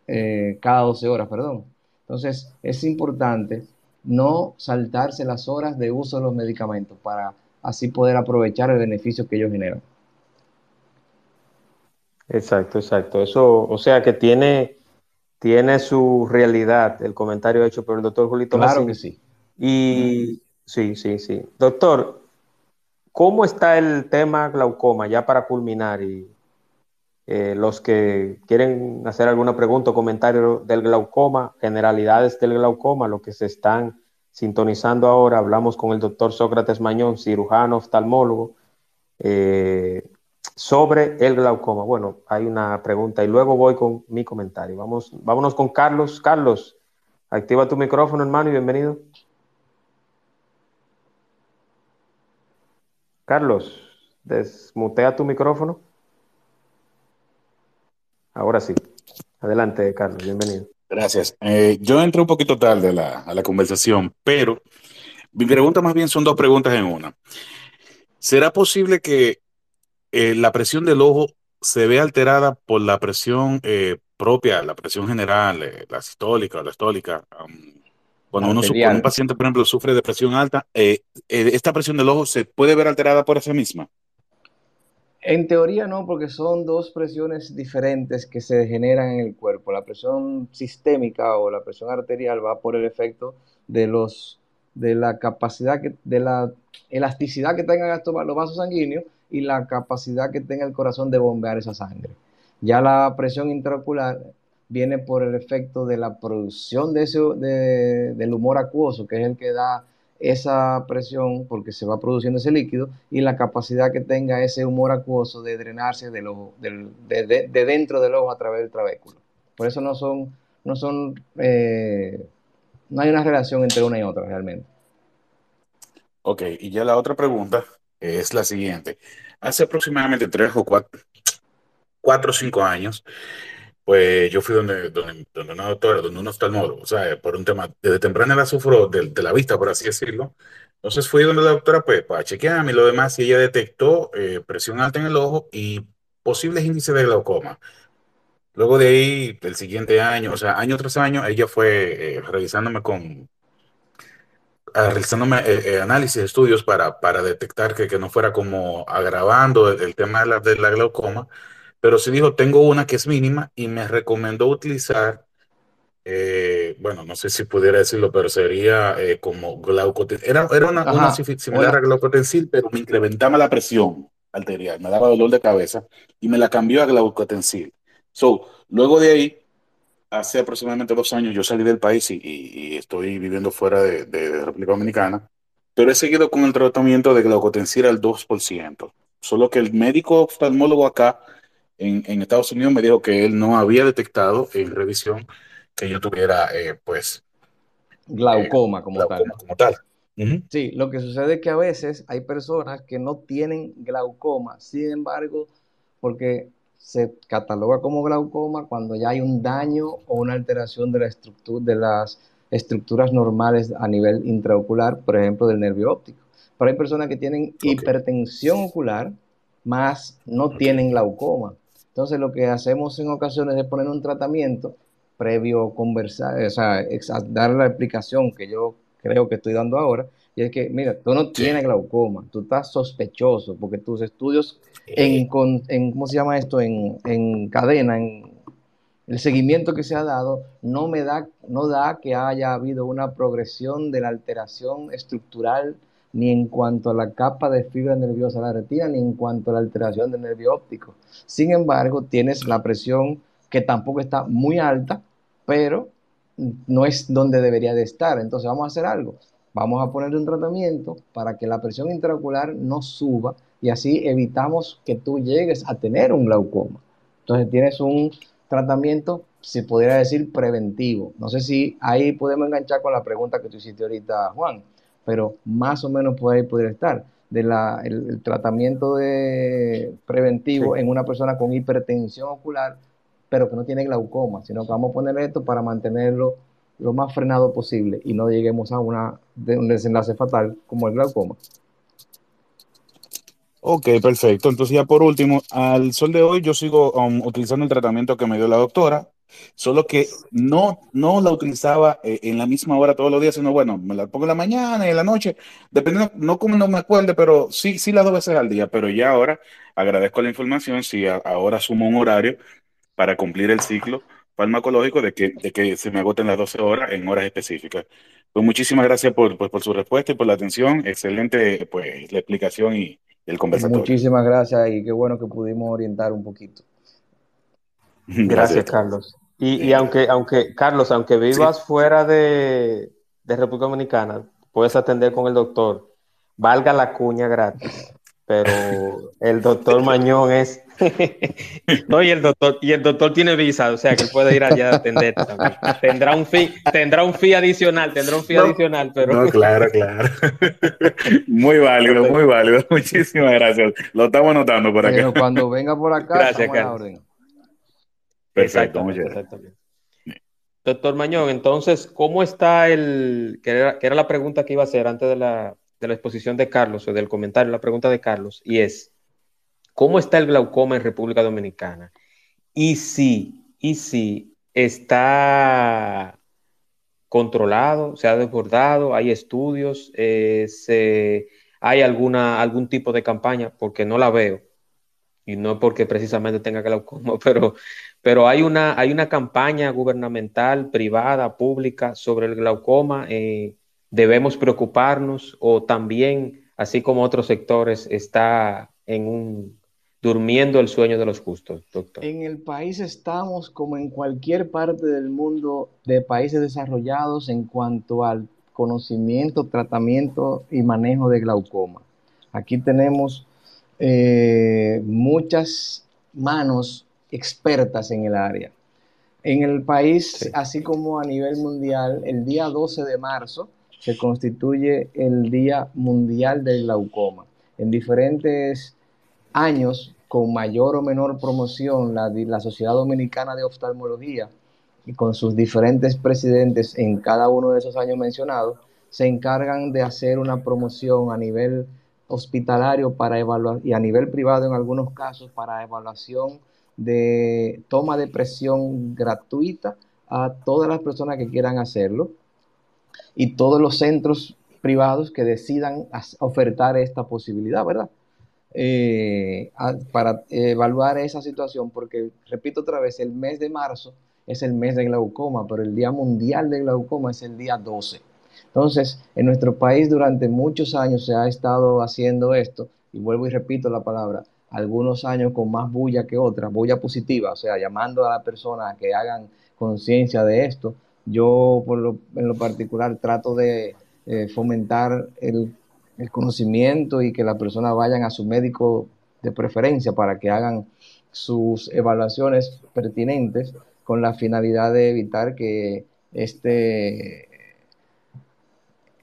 eh, cada 12 horas, perdón. Entonces, es importante no saltarse las horas de uso de los medicamentos para así poder aprovechar el beneficio que ellos generan. Exacto, exacto. Eso, o sea que tiene, tiene su realidad el comentario hecho por el doctor Julito Claro que sí. Y sí, sí, sí. Doctor, ¿cómo está el tema glaucoma ya para culminar? Y eh, los que quieren hacer alguna pregunta o comentario del glaucoma, generalidades del glaucoma, lo que se están sintonizando ahora, hablamos con el doctor Sócrates Mañón, cirujano, oftalmólogo. Eh, sobre el glaucoma. Bueno, hay una pregunta y luego voy con mi comentario. Vamos, vámonos con Carlos. Carlos, activa tu micrófono, hermano, y bienvenido. Carlos, desmutea tu micrófono. Ahora sí. Adelante, Carlos, bienvenido. Gracias. Eh, yo entré un poquito tarde a la conversación, pero mi pregunta más bien son dos preguntas en una. ¿Será posible que eh, la presión del ojo se ve alterada por la presión eh, propia, la presión general, eh, la sistólica o la estólica. cuando uno, un paciente, por ejemplo, sufre de presión alta, ¿esta presión del ojo se puede ver alterada por esa misma? En teoría no, porque son dos presiones diferentes que se generan en el cuerpo. La presión sistémica o la presión arterial va por el efecto de los de la capacidad que, de la elasticidad que tengan los vasos sanguíneos y la capacidad que tenga el corazón de bombear esa sangre. Ya la presión intraocular viene por el efecto de la producción de ese, del humor acuoso, que es el que da esa presión porque se va produciendo ese líquido y la capacidad que tenga ese humor acuoso de drenarse del de, dentro del ojo a través del trabéculo. Por eso no son, no son, eh, no hay una relación entre una y otra realmente. Ok, y ya la otra pregunta es la siguiente. Hace aproximadamente tres o cuatro, cuatro o cinco años, pues yo fui donde, donde, donde una doctora, donde un oftalmólogo, o sea, por un tema, desde temprana edad sufro de, de la vista, por así decirlo. Entonces fui donde la doctora, pues, para chequearme y lo demás, y ella detectó eh, presión alta en el ojo y posibles índices de glaucoma. Luego de ahí, el siguiente año, o sea, año tras año, ella fue eh, revisándome con, realizándome eh, eh, análisis, estudios para, para detectar que, que no fuera como agravando el, el tema de la, de la glaucoma, pero sí dijo, tengo una que es mínima y me recomendó utilizar, eh, bueno, no sé si pudiera decirlo, pero sería eh, como glaucotensil. Era, era una, una Ajá, si- similar a una, glaucotensil, pero me incrementaba la presión arterial, me daba dolor de cabeza y me la cambió a glaucotensil. So, luego de ahí hace aproximadamente dos años yo salí del país y, y- y estoy viviendo fuera de, de República Dominicana, pero he seguido con el tratamiento de glaucotensil al 2%. Solo que el médico oftalmólogo acá en, en Estados Unidos me dijo que él no había detectado en revisión que yo tuviera, eh, pues, eh, glaucoma como tal. glaucoma como tal. Ujú. Sí, lo que sucede es que a veces hay personas que no tienen glaucoma, sin embargo, porque se cataloga como glaucoma cuando ya hay un daño o una alteración de la estructura, de las estructuras normales a nivel intraocular, por ejemplo, del nervio óptico. Pero hay personas que tienen hipertensión ocular, más no tienen glaucoma. Entonces, lo que hacemos en ocasiones es poner un tratamiento previo conversar, o sea, dar la explicación que yo creo que estoy dando ahora, y es que, mira, tú no tienes glaucoma, tú estás sospechoso, porque tus estudios Eh, en, con- en ¿cómo se llama esto? En, en cadena, en el seguimiento que se ha dado, no me da, no da que haya habido una progresión de la alteración estructural ni en cuanto a la capa de fibra nerviosa de la retina, ni en cuanto a la alteración del nervio óptico. Sin embargo, tienes la presión que tampoco está muy alta, pero no es donde debería de estar. Entonces vamos a hacer algo. Vamos a poner un tratamiento para que la presión intraocular no suba y así evitamos que tú llegues a tener un glaucoma. Entonces tienes un tratamiento, se podría decir, preventivo. No sé si ahí podemos enganchar con la pregunta que tú hiciste ahorita, Juan, pero más o menos por ahí podría estar. De la, el, el tratamiento de preventivo Sí. en una persona con hipertensión ocular pero que no tiene glaucoma, sino que vamos a poner esto para mantenerlo lo más frenado posible y no lleguemos a una, de un desenlace fatal como el glaucoma. Ok, perfecto. Entonces ya por último, al sol de hoy yo sigo um, utilizando el tratamiento que me dio la doctora, solo que no, no la utilizaba eh, en la misma hora todos los días, sino bueno, me la pongo en la mañana y en la noche, dependiendo, no como no me acuerde, pero sí, sí las dos veces al día, pero ya ahora agradezco la información, sí, ahora sumo un horario para cumplir el ciclo farmacológico de que, de que se me agoten las 12 horas en horas específicas. Pues muchísimas gracias por, por, por su respuesta y por la atención. Excelente, pues, la explicación y el conversatorio. Muchísimas gracias y qué bueno que pudimos orientar un poquito. Gracias. Carlos. Y, y Bien, aunque, aunque, Carlos, aunque Sí, vivas fuera de, de República Dominicana, puedes atender con el doctor. Valga la cuña gratis, pero el doctor Mañón es. No, y el doctor, y el doctor tiene visa, o sea que él puede ir allá a atender también. Tendrá un fee, tendrá un fee adicional, tendrá un fee no, adicional, pero no, claro, claro. Muy válido, muy válido. Muchísimas gracias. Lo estamos anotando por acá. Pero cuando venga por acá, Gracias, la orden. Perfecto, muchas gracias. exactamente. Doctor Mañón, entonces, ¿cómo está el, que era, que era la pregunta que iba a hacer antes de la, de la exposición de Carlos o del comentario, la pregunta de Carlos, y es, ¿cómo está el glaucoma en República Dominicana? Y si, y si está controlado, se ha desbordado, hay estudios, eh, se, hay alguna, algún tipo de campaña, porque no la veo, y no porque precisamente tenga glaucoma, pero, pero hay una, hay una campaña gubernamental, privada, pública sobre el glaucoma. eh, debemos preocuparnos o también, así como otros sectores, está en un durmiendo el sueño de los justos, doctor. En el país estamos como en cualquier parte del mundo de países desarrollados en cuanto al conocimiento, tratamiento y manejo de glaucoma. Aquí tenemos eh, muchas manos expertas en el área. En el país, Sí. así como a nivel mundial, el día 12 de marzo se constituye el Día Mundial del Glaucoma. En diferentes años, con mayor o menor promoción, la, Sociedad Dominicana de Oftalmología y con sus diferentes presidentes en cada uno de esos años mencionados, se encargan de hacer una promoción a nivel hospitalario para evaluar y a nivel privado en algunos casos para evaluación de toma de presión gratuita a todas las personas que quieran hacerlo y todos los centros privados que decidan ofertar esta posibilidad, ¿verdad? Eh, para evaluar esa situación, porque repito otra vez, el mes de marzo es el mes de glaucoma, pero el Día Mundial de Glaucoma es el día 12. Entonces, en nuestro país durante muchos años se ha estado haciendo esto, y vuelvo y repito la palabra, algunos años con más bulla que otras, bulla positiva, o sea, llamando a la persona a que hagan conciencia de esto. Yo, por lo, en lo particular, trato de eh, fomentar el, el conocimiento y que las personas vayan a su médico de preferencia para que hagan sus evaluaciones pertinentes con la finalidad de evitar que este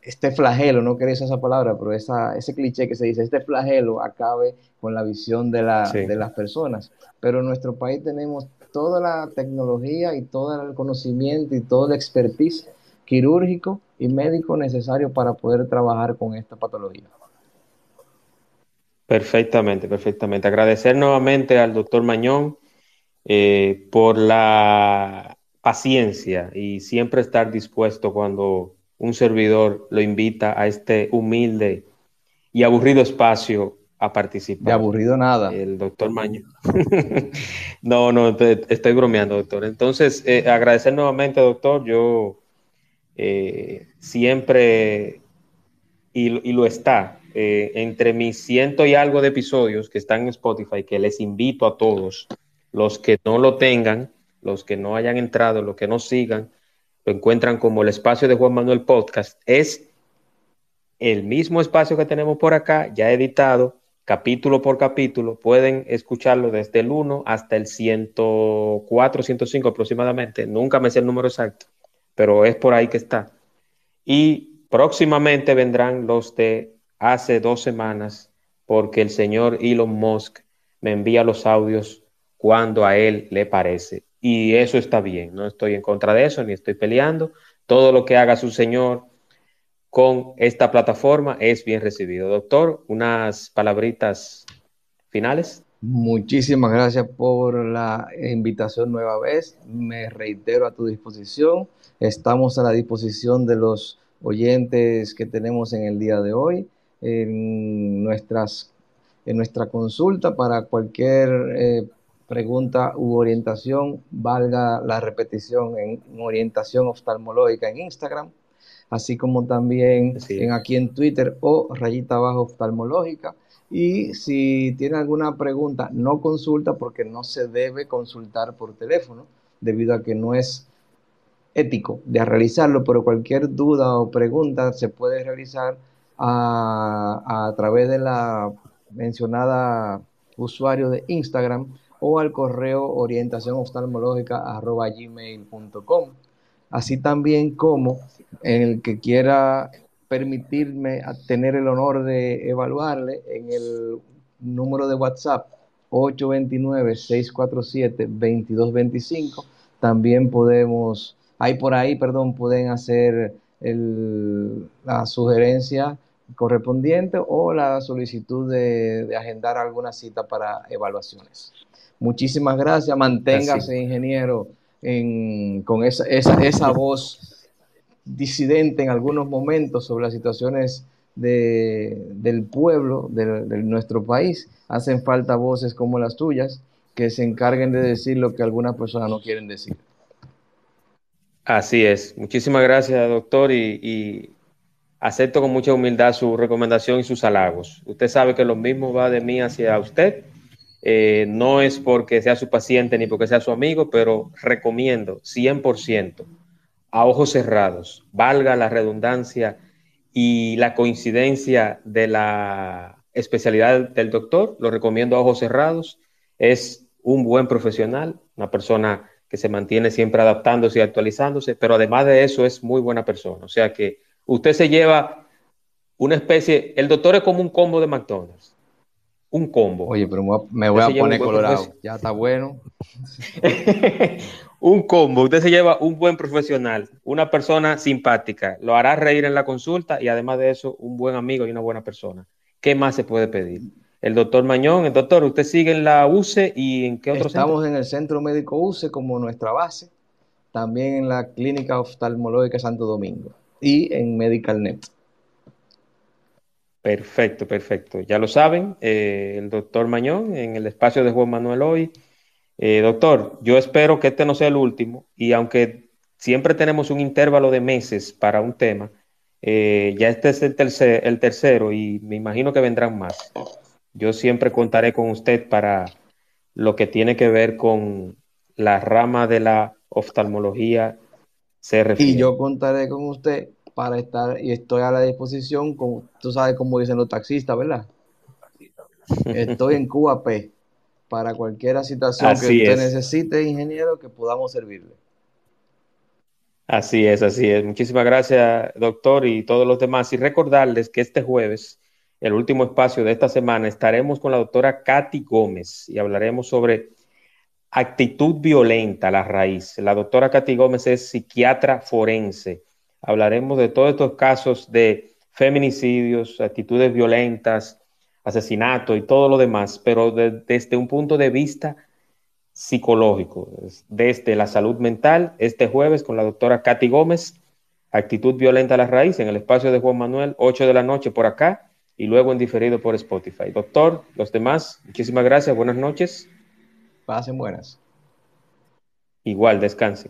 este flagelo, no quería esa palabra, pero esa, ese cliché que se dice, este flagelo acabe con la visión de, la, de las personas. Pero en nuestro país tenemos toda la tecnología y todo el conocimiento y todo el expertise quirúrgico y médico necesario para poder trabajar con esta patología. Perfectamente, perfectamente. Agradecer nuevamente al doctor Mañón eh, por la paciencia y siempre estar dispuesto cuando un servidor lo invita a este humilde y aburrido espacio a participar. De aburrido nada. El doctor Maño. no, no, estoy bromeando, doctor. Entonces, eh, agradecer nuevamente, doctor. Yo eh, siempre, y, lo está, eh, entre mis ciento y algo de episodios que están en Spotify, que les invito a todos, los que no lo tengan, los que no hayan entrado, los que no sigan, lo encuentran como el espacio de Juan Manuel Podcast, es el mismo espacio que tenemos por acá, ya editado, capítulo por capítulo. Pueden escucharlo desde el 1 hasta el 104, 105 aproximadamente. Nunca me sé el número exacto, pero es por ahí que está. Y próximamente vendrán los de hace dos semanas, porque el señor Elon Musk me envía los audios cuando a él le parece y eso está bien, no estoy en contra de eso ni estoy peleando. Todo lo que haga su señor con esta plataforma es bien recibido. Doctor, unas palabritas finales. Muchísimas gracias por la invitación nueva vez. Me reitero a tu disposición. Estamos a la disposición de los oyentes que tenemos en el día de hoy en nuestras en nuestra consulta para cualquier eh, pregunta u orientación, valga la repetición en orientación oftalmológica en Instagram, así como también en aquí en Twitter o rayita abajo oftalmológica. Y si tiene alguna pregunta, no consulta porque no se debe consultar por teléfono, debido a que no es ético de realizarlo, pero cualquier duda o pregunta se puede realizar a, a través de la mencionada usuario de Instagram o al correo orientación gmail.com. Así también como el que quiera permitirme tener el honor de evaluarle en el número de WhatsApp 829-647-2225. También podemos, hay por ahí, perdón, pueden hacer la sugerencia correspondiente o la solicitud de, de agendar alguna cita para evaluaciones. Muchísimas gracias. Manténgase, ingeniero, con esa, esa, voz disidente en algunos momentos sobre las situaciones del pueblo, de, nuestro país. Hacen falta voces como las tuyas que se encarguen de decir lo que algunas personas no quieren decir. Así es. Muchísimas gracias, doctor, y, y, acepto con mucha humildad su recomendación y sus halagos. Usted sabe que lo mismo va de mí hacia usted eh, no es porque sea su paciente ni porque sea su amigo, pero recomiendo 100% a ojos cerrados, valga la redundancia y la coincidencia de la especialidad del doctor, lo recomiendo a ojos cerrados. Es un buen profesional, una persona que se mantiene siempre adaptándose y actualizándose, pero además de eso es muy buena persona. O sea que usted se lleva una especie, el doctor es como un combo de McDonald's. Un combo. Oye, pero me voy a poner colorado. Ya está bueno. un combo. Usted se lleva un buen profesional, una persona simpática, lo hará reír en la consulta y además de eso, un buen amigo y una buena persona. ¿Qué más se puede pedir? El doctor Mañón, el doctor, ¿usted sigue en la UCE y en qué otro Estamos en el Centro Médico UCE como nuestra base, también en la Clínica Oftalmológica Santo Domingo y en MedicalNet. Perfecto, perfecto. Ya lo saben, eh, el doctor Mañón en el espacio de Juan Manuel hoy. Eh, doctor, yo espero que este no sea el último y aunque siempre tenemos un intervalo de meses para un tema, eh, ya este es el, tercer, el tercero y me imagino que vendrán más. Yo siempre contaré con usted para lo que tiene que ver con la rama de la oftalmología se refiere. Y yo contaré con usted para estar y estoy a la disposición, con, tú sabes cómo dicen los taxistas, ¿verdad? Estoy en QAP para cualquier situación que usted necesite, ingeniero, que podamos servirle. Así es, así es. Muchísimas gracias, doctor, y todos los demás. Y recordarles que este jueves, el último espacio de esta semana, estaremos con la doctora Katy Gómez y hablaremos sobre actitud violenta, la raíz. La doctora Katy Gómez es psiquiatra forense hablaremos de todos estos casos de feminicidios, actitudes violentas, asesinato y todo lo demás, pero desde un punto de vista psicológico, desde la salud mental, este jueves con la doctora Katy Gómez, actitud violenta a la raíz, en el espacio de Juan Manuel, 8 de la noche por acá y luego en diferido por Spotify. Doctor, los demás, muchísimas gracias, buenas noches. Pasen buenas. Igual, descanse.